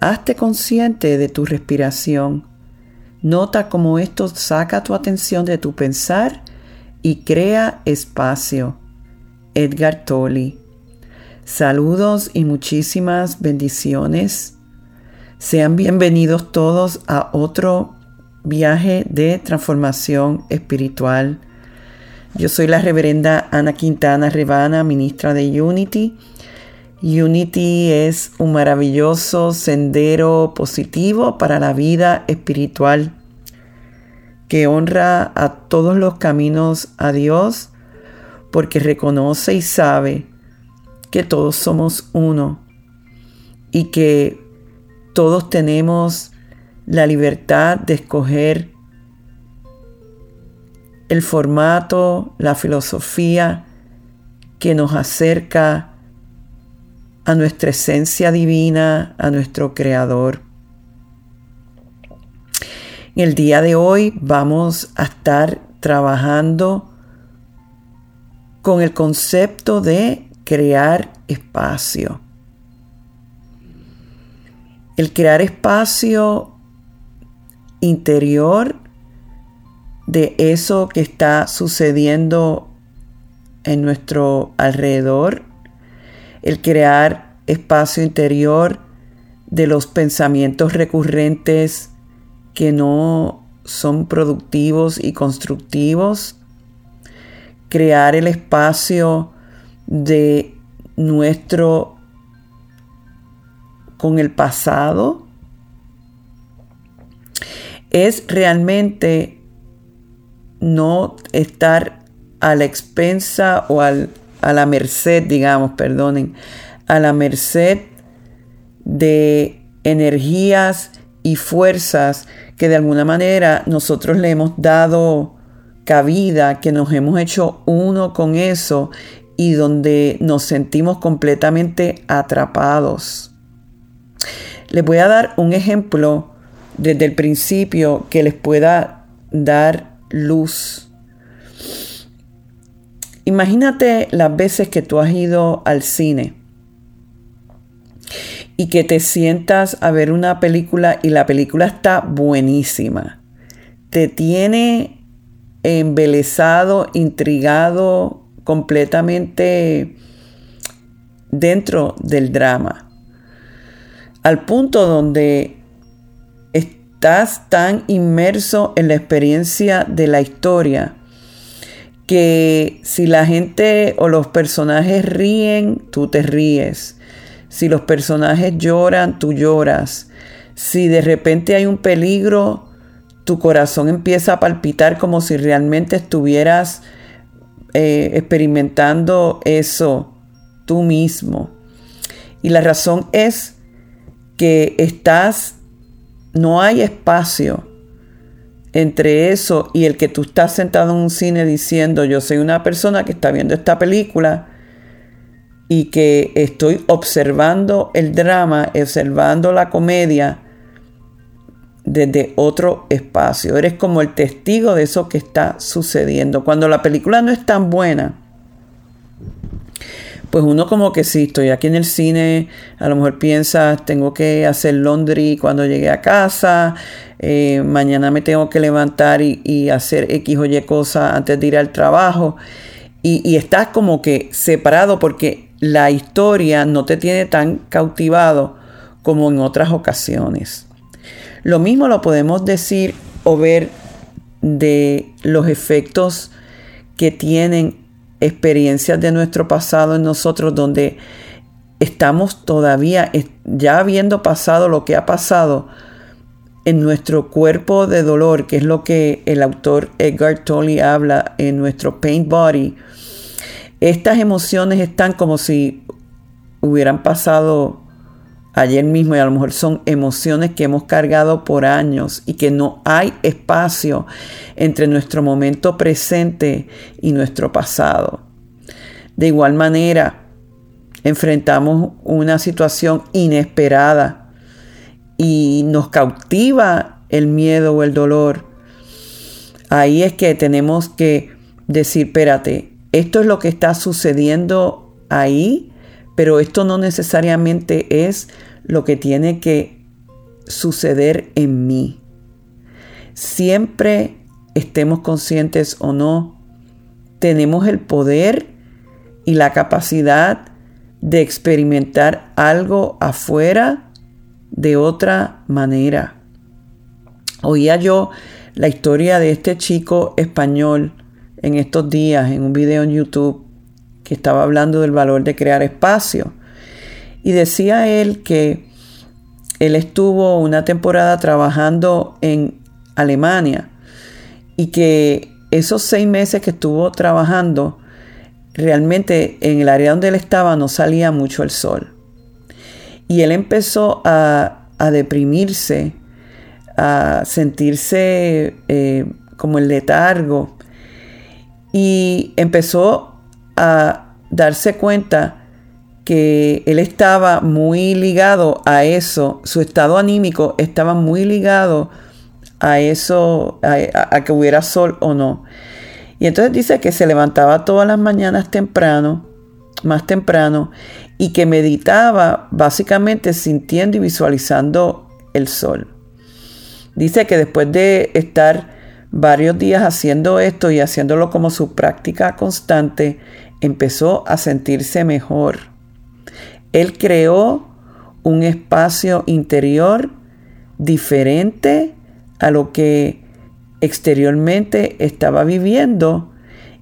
Hazte consciente de tu respiración. Nota cómo esto saca tu atención de tu pensar y crea espacio. Edgar Tolle. Saludos y muchísimas bendiciones. Sean bienvenidos todos a otro viaje de transformación espiritual. Yo soy la reverenda Ana Quintana Rebana, ministra de Unity. Unity es un maravilloso sendero positivo para la vida espiritual que honra a todos los caminos a Dios porque reconoce y sabe que todos somos uno y que todos tenemos la libertad de escoger el formato, la filosofía que nos acerca a nuestra esencia divina, a nuestro Creador. En el día de hoy vamos a estar trabajando con el concepto de crear espacio. El crear espacio interior de eso que está sucediendo en nuestro alrededor, el crear espacio interior de los pensamientos recurrentes que no son productivos y constructivos, crear el espacio de nuestro con el pasado es realmente no estar a la expensa o al, a la merced, digamos, perdonen, a la merced de energías y fuerzas que de alguna manera nosotros le hemos dado cabida, que nos hemos hecho uno con eso y donde nos sentimos completamente atrapados. Les voy a dar un ejemplo desde el principio que les pueda dar luz. Imagínate las veces que tú has ido al cine y que te sientas a ver una película y la película está buenísima. Te tiene embelesado, intrigado, completamente dentro del drama. Al punto donde estás tan inmerso en la experiencia de la historia que si la gente o los personajes ríen, tú te ríes. Si los personajes lloran, tú lloras. Si de repente hay un peligro, tu corazón empieza a palpitar como si realmente estuvieras eh, experimentando eso tú mismo. Y la razón es que estás, no hay espacio entre eso y el que tú estás sentado en un cine diciendo yo soy una persona que está viendo esta película y que estoy observando el drama, observando la comedia desde otro espacio. Eres como el testigo de eso que está sucediendo. Cuando la película no es tan buena, pues uno como que sí, estoy aquí en el cine, a lo mejor piensas, tengo que hacer laundry cuando llegue a casa, eh, mañana me tengo que levantar y, hacer X o Y cosas antes de ir al trabajo. Y estás como que separado porque la historia no te tiene tan cautivado como en otras ocasiones. Lo mismo lo podemos decir o ver de los efectos que tienen experiencias de nuestro pasado en nosotros donde estamos todavía, ya habiendo pasado lo que ha pasado en nuestro cuerpo de dolor, que es lo que el autor Edgar Tolle habla en nuestro pain body, estas emociones están como si hubieran pasado ayer mismo y a lo mejor son emociones que hemos cargado por años y que no hay espacio entre nuestro momento presente y nuestro pasado. De igual manera, enfrentamos una situación inesperada y nos cautiva el miedo o el dolor, ahí es que tenemos que decir, espérate, esto es lo que está sucediendo ahí, pero esto no necesariamente es lo que tiene que suceder en mí. Siempre estemos conscientes o no, tenemos el poder y la capacidad de experimentar algo afuera de otra manera. Oía yo la historia de este chico español en estos días en un video en YouTube que estaba hablando del valor de crear espacio. Y decía él que él estuvo una temporada trabajando en Alemania y que esos seis meses que estuvo trabajando, realmente en el área donde él estaba no salía mucho el sol. Y él empezó a, deprimirse, a sentirse eh, como el letargo. Y empezó a darse cuenta que él estaba muy ligado a eso, su estado anímico estaba muy ligado a eso, a que hubiera sol o no. Y entonces dice que se levantaba todas las mañanas temprano, más temprano, y que meditaba básicamente sintiendo y visualizando el sol. Dice que después de estar varios días haciendo esto y haciéndolo como su práctica constante, empezó a sentirse mejor. Él creó un espacio interior diferente a lo que exteriormente estaba viviendo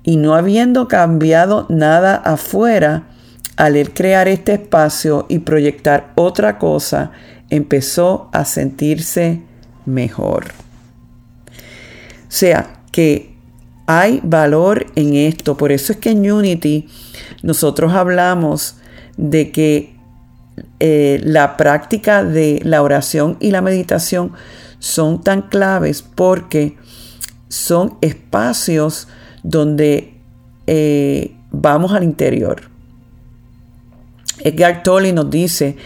y no habiendo cambiado nada afuera, al él crear este espacio y proyectar otra cosa, empezó a sentirse mejor. O sea, que hay valor en esto. Por eso es que en Unity nosotros hablamos de que eh, la práctica de la oración y la meditación son tan claves porque son espacios donde eh, vamos al interior. Edgar Tolle nos dice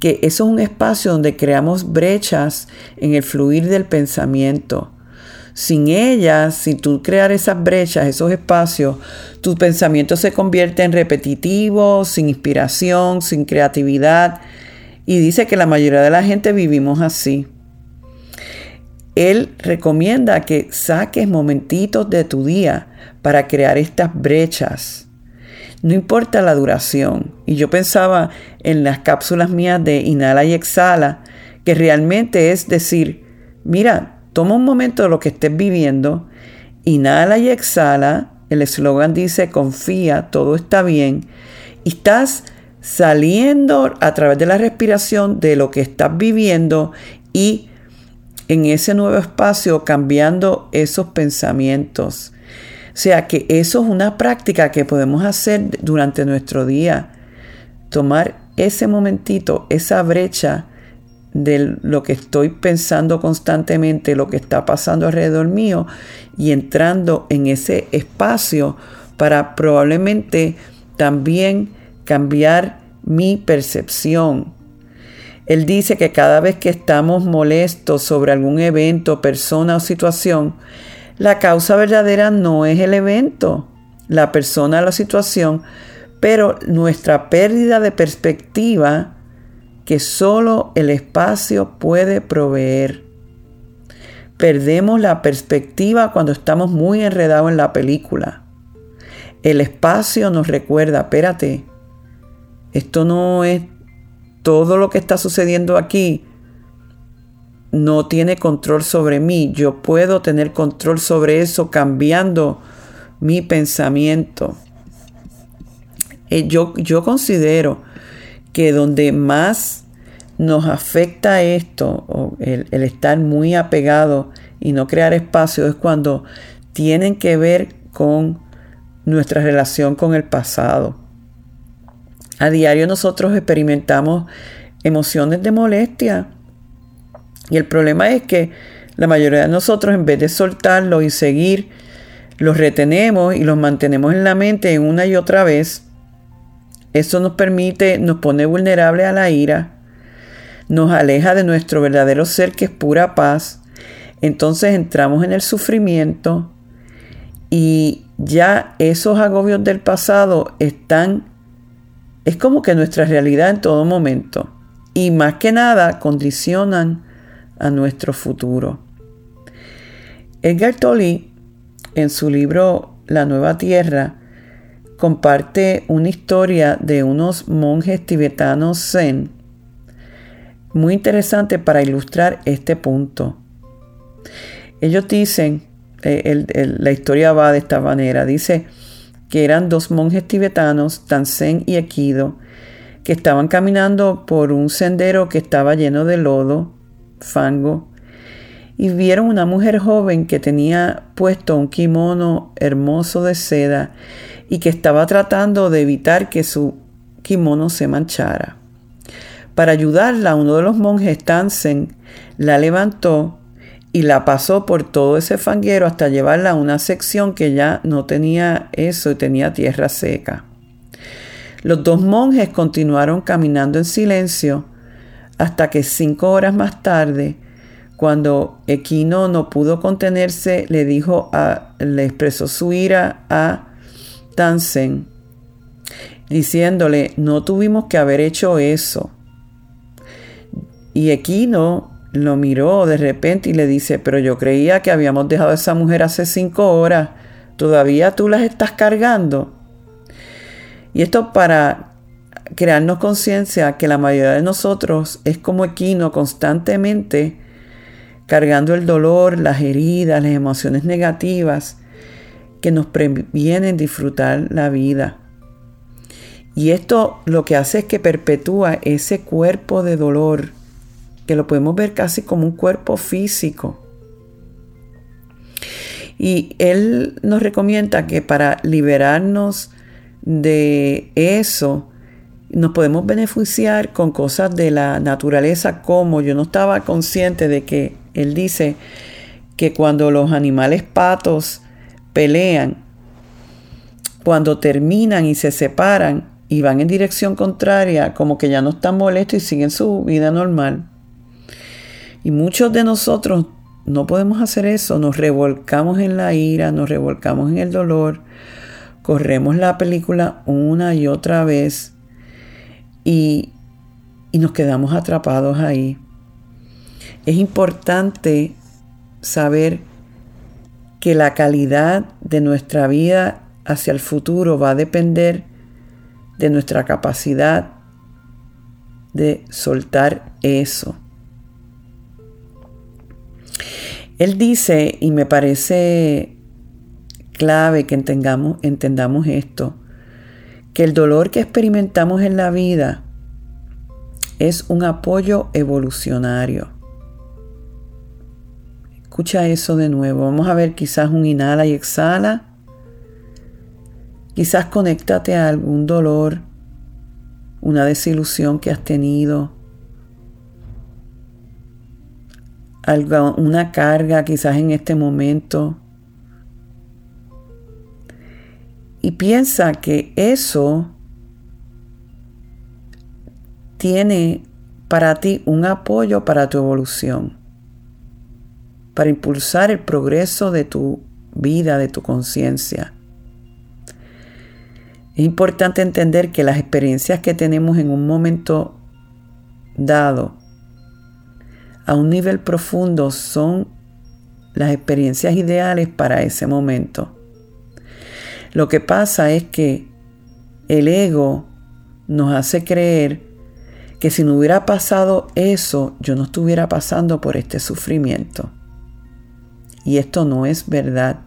que eso es un espacio donde creamos brechas en el fluir del pensamiento. Sin ellas, si tú crear esas brechas, esos espacios, tu pensamiento se convierte en repetitivo, sin inspiración, sin creatividad. Y dice que la mayoría de la gente vivimos así. Él recomienda que saques momentitos de tu día para crear estas brechas. No importa la duración. Y yo pensaba en las cápsulas mías de inhala y exhala, que realmente es decir, mira, toma un momento de lo que estés viviendo, inhala y exhala. El eslogan dice, confía, todo está bien. Y estás saliendo a través de la respiración de lo que estás viviendo y en ese nuevo espacio cambiando esos pensamientos. O sea que eso es una práctica que podemos hacer durante nuestro día. Tomar ese momentito, esa brecha de lo que estoy pensando constantemente, lo que está pasando alrededor mío y entrando en ese espacio para probablemente también cambiar mi percepción, él dice que cada vez que estamos molestos sobre algún evento, persona o situación, la causa verdadera no es el evento, la persona o la situación, pero nuestra pérdida de perspectiva que solo el espacio puede proveer. Perdemos la perspectiva cuando estamos muy enredados en la película. El espacio nos recuerda, espérate, esto no es todo lo que está sucediendo aquí no tiene control sobre mí. Yo puedo tener control sobre eso cambiando mi pensamiento. Eh, yo, yo considero que donde más nos afecta esto, el, estar muy apegado y no crear espacio, es cuando tienen que ver con nuestra relación con el pasado. A diario nosotros experimentamos emociones de molestia. Y el problema es que la mayoría de nosotros, en vez de soltarlo y seguir, los retenemos y los mantenemos en la mente una y otra vez. Eso nos permite, nos pone vulnerable a la ira, nos aleja de nuestro verdadero ser que es pura paz. Entonces entramos en el sufrimiento y ya esos agobios del pasado están es como que nuestra realidad en todo momento y más que nada condicionan a nuestro futuro. Edgar Tolle en su libro La Nueva Tierra comparte una historia de unos monjes tibetanos zen muy interesante para ilustrar este punto. Ellos dicen, eh, la historia va de esta manera, dice, que eran dos monjes tibetanos, Tansen y Equido, que estaban caminando por un sendero que estaba lleno de lodo, fango, y vieron una mujer joven que tenía puesto un kimono hermoso de seda y que estaba tratando de evitar que su kimono se manchara. Para ayudarla, uno de los monjes Tansen la levantó y la pasó por todo ese fanguero hasta llevarla a una sección que ya no tenía eso y tenía tierra seca. Los dos monjes continuaron caminando en silencio hasta que cinco horas más tarde, cuando Equino no pudo contenerse, le dijo a, le expresó su ira a Diciéndole, no tuvimos que haber hecho eso. Y Equino lo miró de repente y le dice, pero yo creía que habíamos dejado a esa mujer hace cinco horas, ¿todavía tú las estás cargando? Y esto para crearnos conciencia que la mayoría de nosotros es como equino constantemente cargando el dolor, las heridas, las emociones negativas que nos previenen disfrutar la vida. Y esto lo que hace es que perpetúa ese cuerpo de dolor que lo podemos ver casi como un cuerpo físico. Y él nos recomienda que para liberarnos de eso, nos podemos beneficiar con cosas de la naturaleza como yo no estaba consciente de que él dice que cuando los animales patos pelean, cuando terminan y se separan y van en dirección contraria, como que ya no están molestos y siguen su vida normal. Y muchos de nosotros no podemos hacer eso, nos revolcamos en la ira, nos revolcamos en el dolor, corremos la película una y otra vez y, y nos quedamos atrapados ahí. Es importante saber que la calidad de nuestra vida hacia el futuro va a depender de nuestra capacidad de soltar eso. Él dice, y me parece clave que entendamos, entendamos esto, que el dolor que experimentamos en la vida es un apoyo evolucionario. Escucha eso de nuevo. Vamos a ver quizás un inhala y exhala. Quizás conéctate a algún dolor, una desilusión que has tenido, una carga quizás en este momento. Y piensa que eso tiene para ti un apoyo para tu evolución, para impulsar el progreso de tu vida, de tu conciencia. Es importante entender que las experiencias que tenemos en un momento dado a un nivel profundo son las experiencias ideales para ese momento. Lo que pasa es que el ego nos hace creer que si no hubiera pasado eso, yo no estuviera pasando por este sufrimiento. Y esto no es verdad.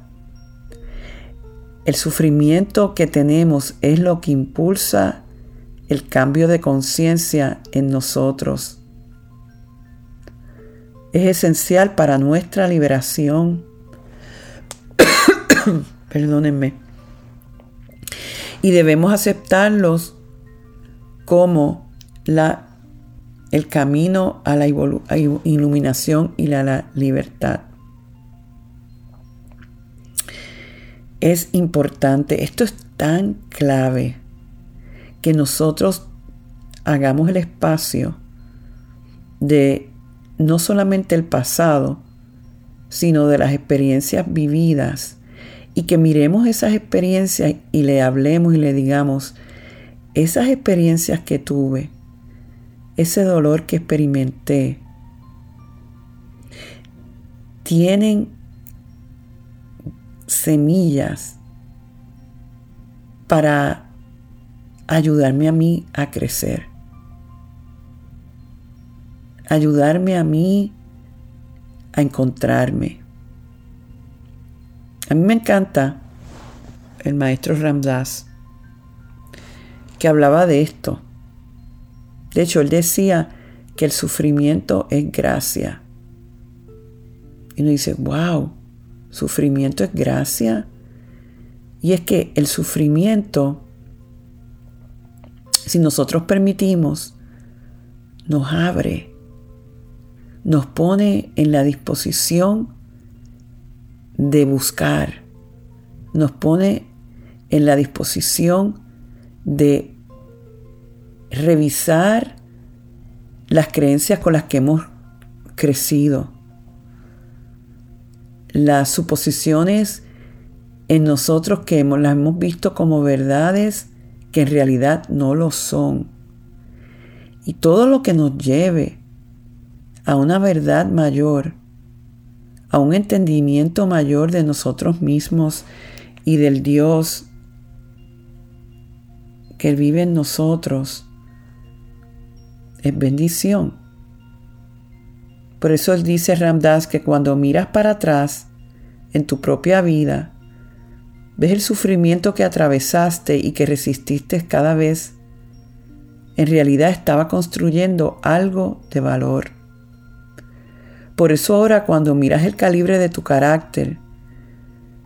El sufrimiento que tenemos es lo que impulsa el cambio de conciencia en nosotros. Es esencial para nuestra liberación. Perdónenme. Y debemos aceptarlos como la, el camino a la iluminación y a la libertad. Es importante, esto es tan clave, que nosotros hagamos el espacio de no solamente el pasado, sino de las experiencias vividas y que miremos esas experiencias y le hablemos y le digamos, esas experiencias que tuve, ese dolor que experimenté, tienen semillas para ayudarme a mí a crecer, ayudarme a mí a encontrarme. A mí me encanta el maestro Ramdas que hablaba de esto. De hecho, él decía que el sufrimiento es gracia. Y uno dice, wow, sufrimiento es gracia. Y es que el sufrimiento, si nosotros permitimos, nos abre, nos pone en la disposición de buscar, nos pone en la disposición de revisar las creencias con las que hemos crecido, las suposiciones en nosotros que las hemos visto como verdades que en realidad no lo son. Y todo lo que nos lleve a una verdad mayor, a un entendimiento mayor de nosotros mismos y del Dios que vive en nosotros, es bendición. Por eso él dice Ramdas que cuando miras para atrás en tu propia vida, ves el sufrimiento que atravesaste y que resististe cada vez, en realidad estaba construyendo algo de valor. Por eso ahora cuando miras el calibre de tu carácter,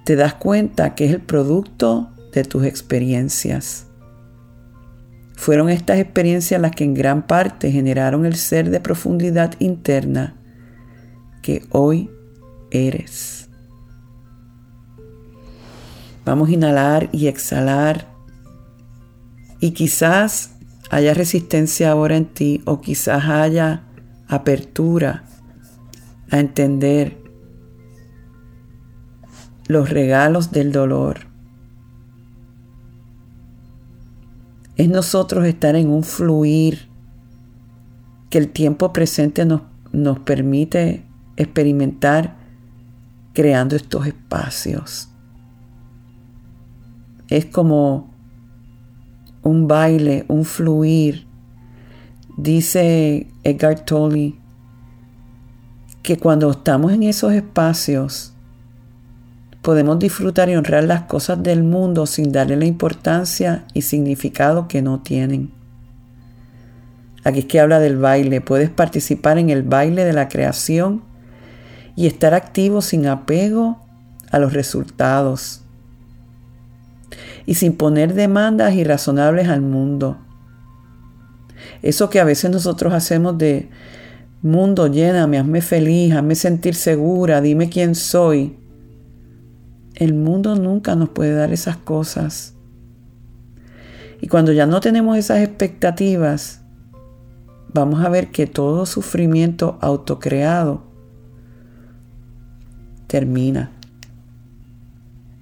te das cuenta que es el producto de tus experiencias. Fueron estas experiencias las que en gran parte generaron el ser de profundidad interna hoy eres. Vamos a inhalar y exhalar y quizás haya resistencia ahora en ti o quizás haya apertura a entender los regalos del dolor. Es nosotros estar en un fluir que el tiempo presente nos, nos permite experimentar creando estos espacios. Es como un baile, un fluir. Dice Edgar Tolle que cuando estamos en esos espacios podemos disfrutar y honrar las cosas del mundo sin darle la importancia y significado que no tienen. Aquí es que habla del baile. Puedes participar en el baile de la creación y estar activo sin apego a los resultados y sin poner demandas irrazonables al mundo. Eso que a veces nosotros hacemos de Mundo, lléname, hazme feliz, hazme sentir segura, dime quién soy. El mundo nunca nos puede dar esas cosas. Y cuando ya no tenemos esas expectativas, vamos a ver que todo sufrimiento autocreado termina.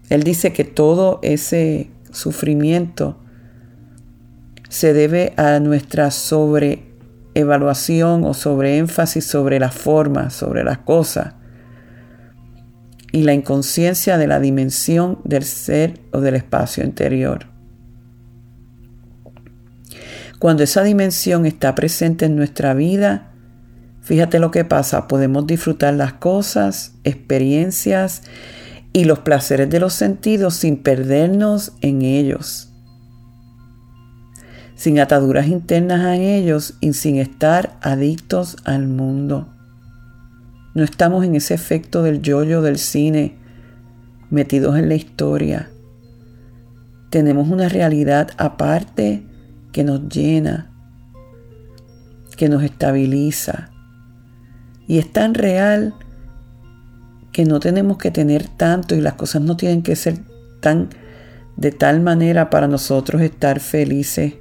Él dice que todo ese sufrimiento se debe a nuestra sobre evaluación o sobre énfasis sobre la forma, sobre las cosas y la inconsciencia de la dimensión del ser o del espacio interior. Cuando esa dimensión está presente en nuestra vida, fíjate lo que pasa, podemos disfrutar las cosas, experiencias y los placeres de los sentidos sin perdernos en ellos, sin ataduras internas en ellos y sin estar adictos al mundo. No estamos en ese efecto del yoyo del cine, metidos en la historia. Tenemos una realidad aparte que nos llena, que nos estabiliza. Y es tan real que no tenemos que tener tanto y las cosas no tienen que ser tan de tal manera para nosotros estar felices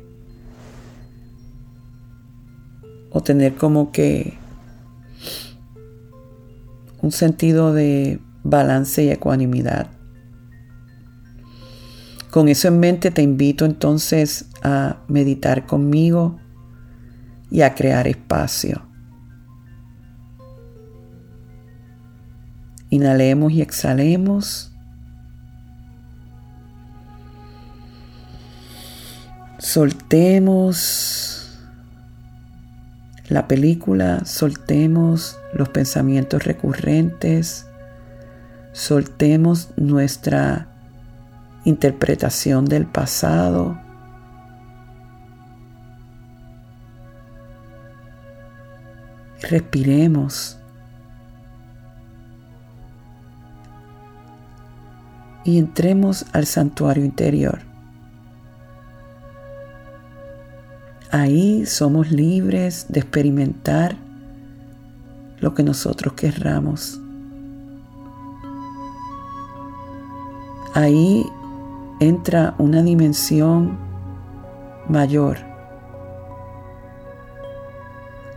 o tener como que un sentido de balance y ecuanimidad. Con eso en mente te invito entonces a meditar conmigo y a crear espacio. Inhalemos y exhalemos. Soltemos la película, soltemos los pensamientos recurrentes, soltemos nuestra interpretación del pasado. Respiremos. Y entremos al santuario interior. Ahí somos libres de experimentar lo que nosotros querramos. Ahí entra una dimensión mayor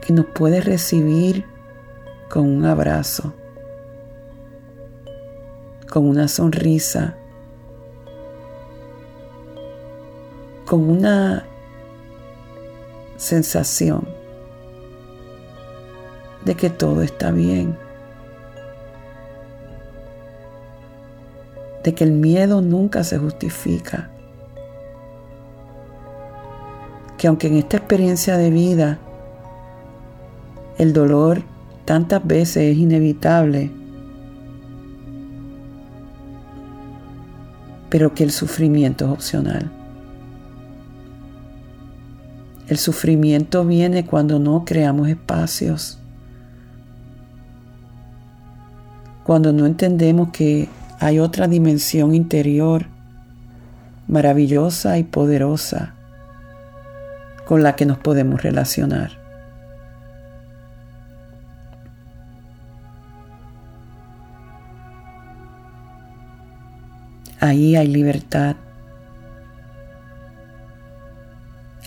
que nos puede recibir con un abrazo, con una sonrisa, con una sensación de que todo está bien, de que el miedo nunca se justifica, que aunque en esta experiencia de vida el dolor tantas veces es inevitable, pero que el sufrimiento es opcional. El sufrimiento viene cuando no creamos espacios, cuando no entendemos que hay otra dimensión interior maravillosa y poderosa con la que nos podemos relacionar. Ahí hay libertad.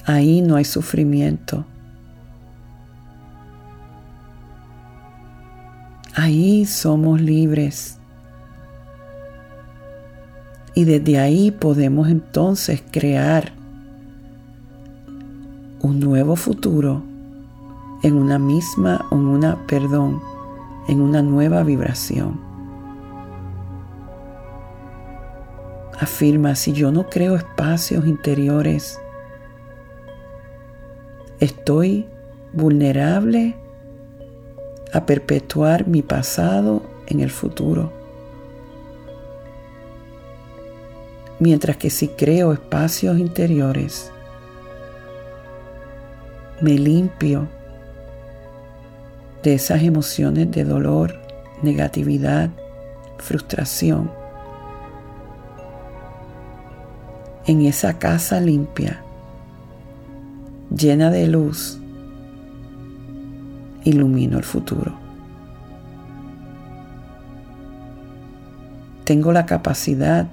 Ahí no hay sufrimiento. Ahí somos libres. Y desde ahí podemos entonces crear un nuevo futuro en una misma, en una, perdón, en una nueva vibración. Afirma, si yo no creo espacios interiores, estoy vulnerable a perpetuar mi pasado en el futuro. Mientras que si creo espacios interiores, me limpio de esas emociones de dolor, negatividad, frustración. En esa casa limpia, llena de luz, ilumino el futuro. Tengo la capacidad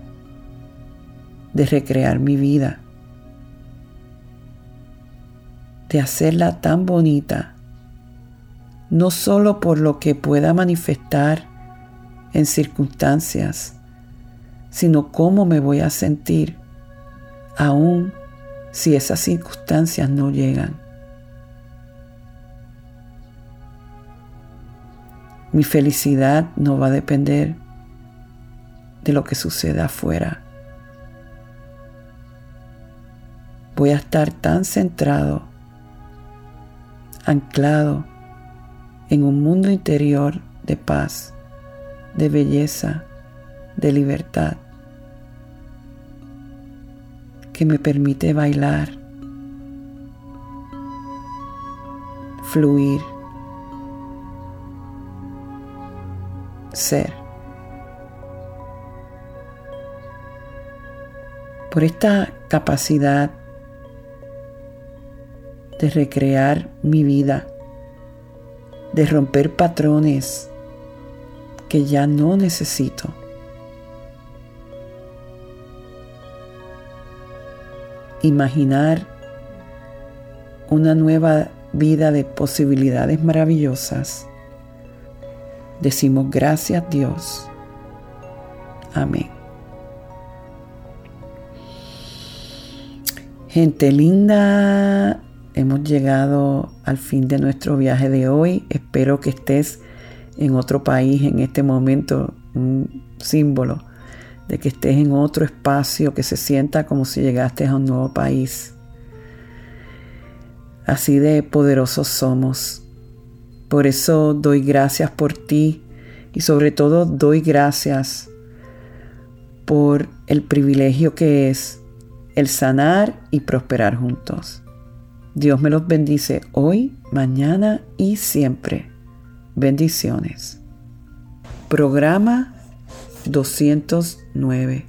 de recrear mi vida, de hacerla tan bonita, no solo por lo que pueda manifestar en circunstancias, sino cómo me voy a sentir aún si esas circunstancias no llegan. Mi felicidad no va a depender de lo que suceda afuera. voy a estar tan centrado, anclado en un mundo interior de paz, de belleza, de libertad, que me permite bailar, fluir, ser. Por esta capacidad de recrear mi vida, de romper patrones que ya no necesito. Imaginar una nueva vida de posibilidades maravillosas. Decimos gracias Dios. Amén. Gente linda, hemos llegado al fin de nuestro viaje de hoy. Espero que estés en otro país en este momento, un símbolo de que estés en otro espacio, que se sienta como si llegaste a un nuevo país. Así de poderosos somos. Por eso doy gracias por ti y sobre todo doy gracias por el privilegio que es el sanar y prosperar juntos. Dios me los bendice hoy, mañana y siempre. Bendiciones. Programa 209.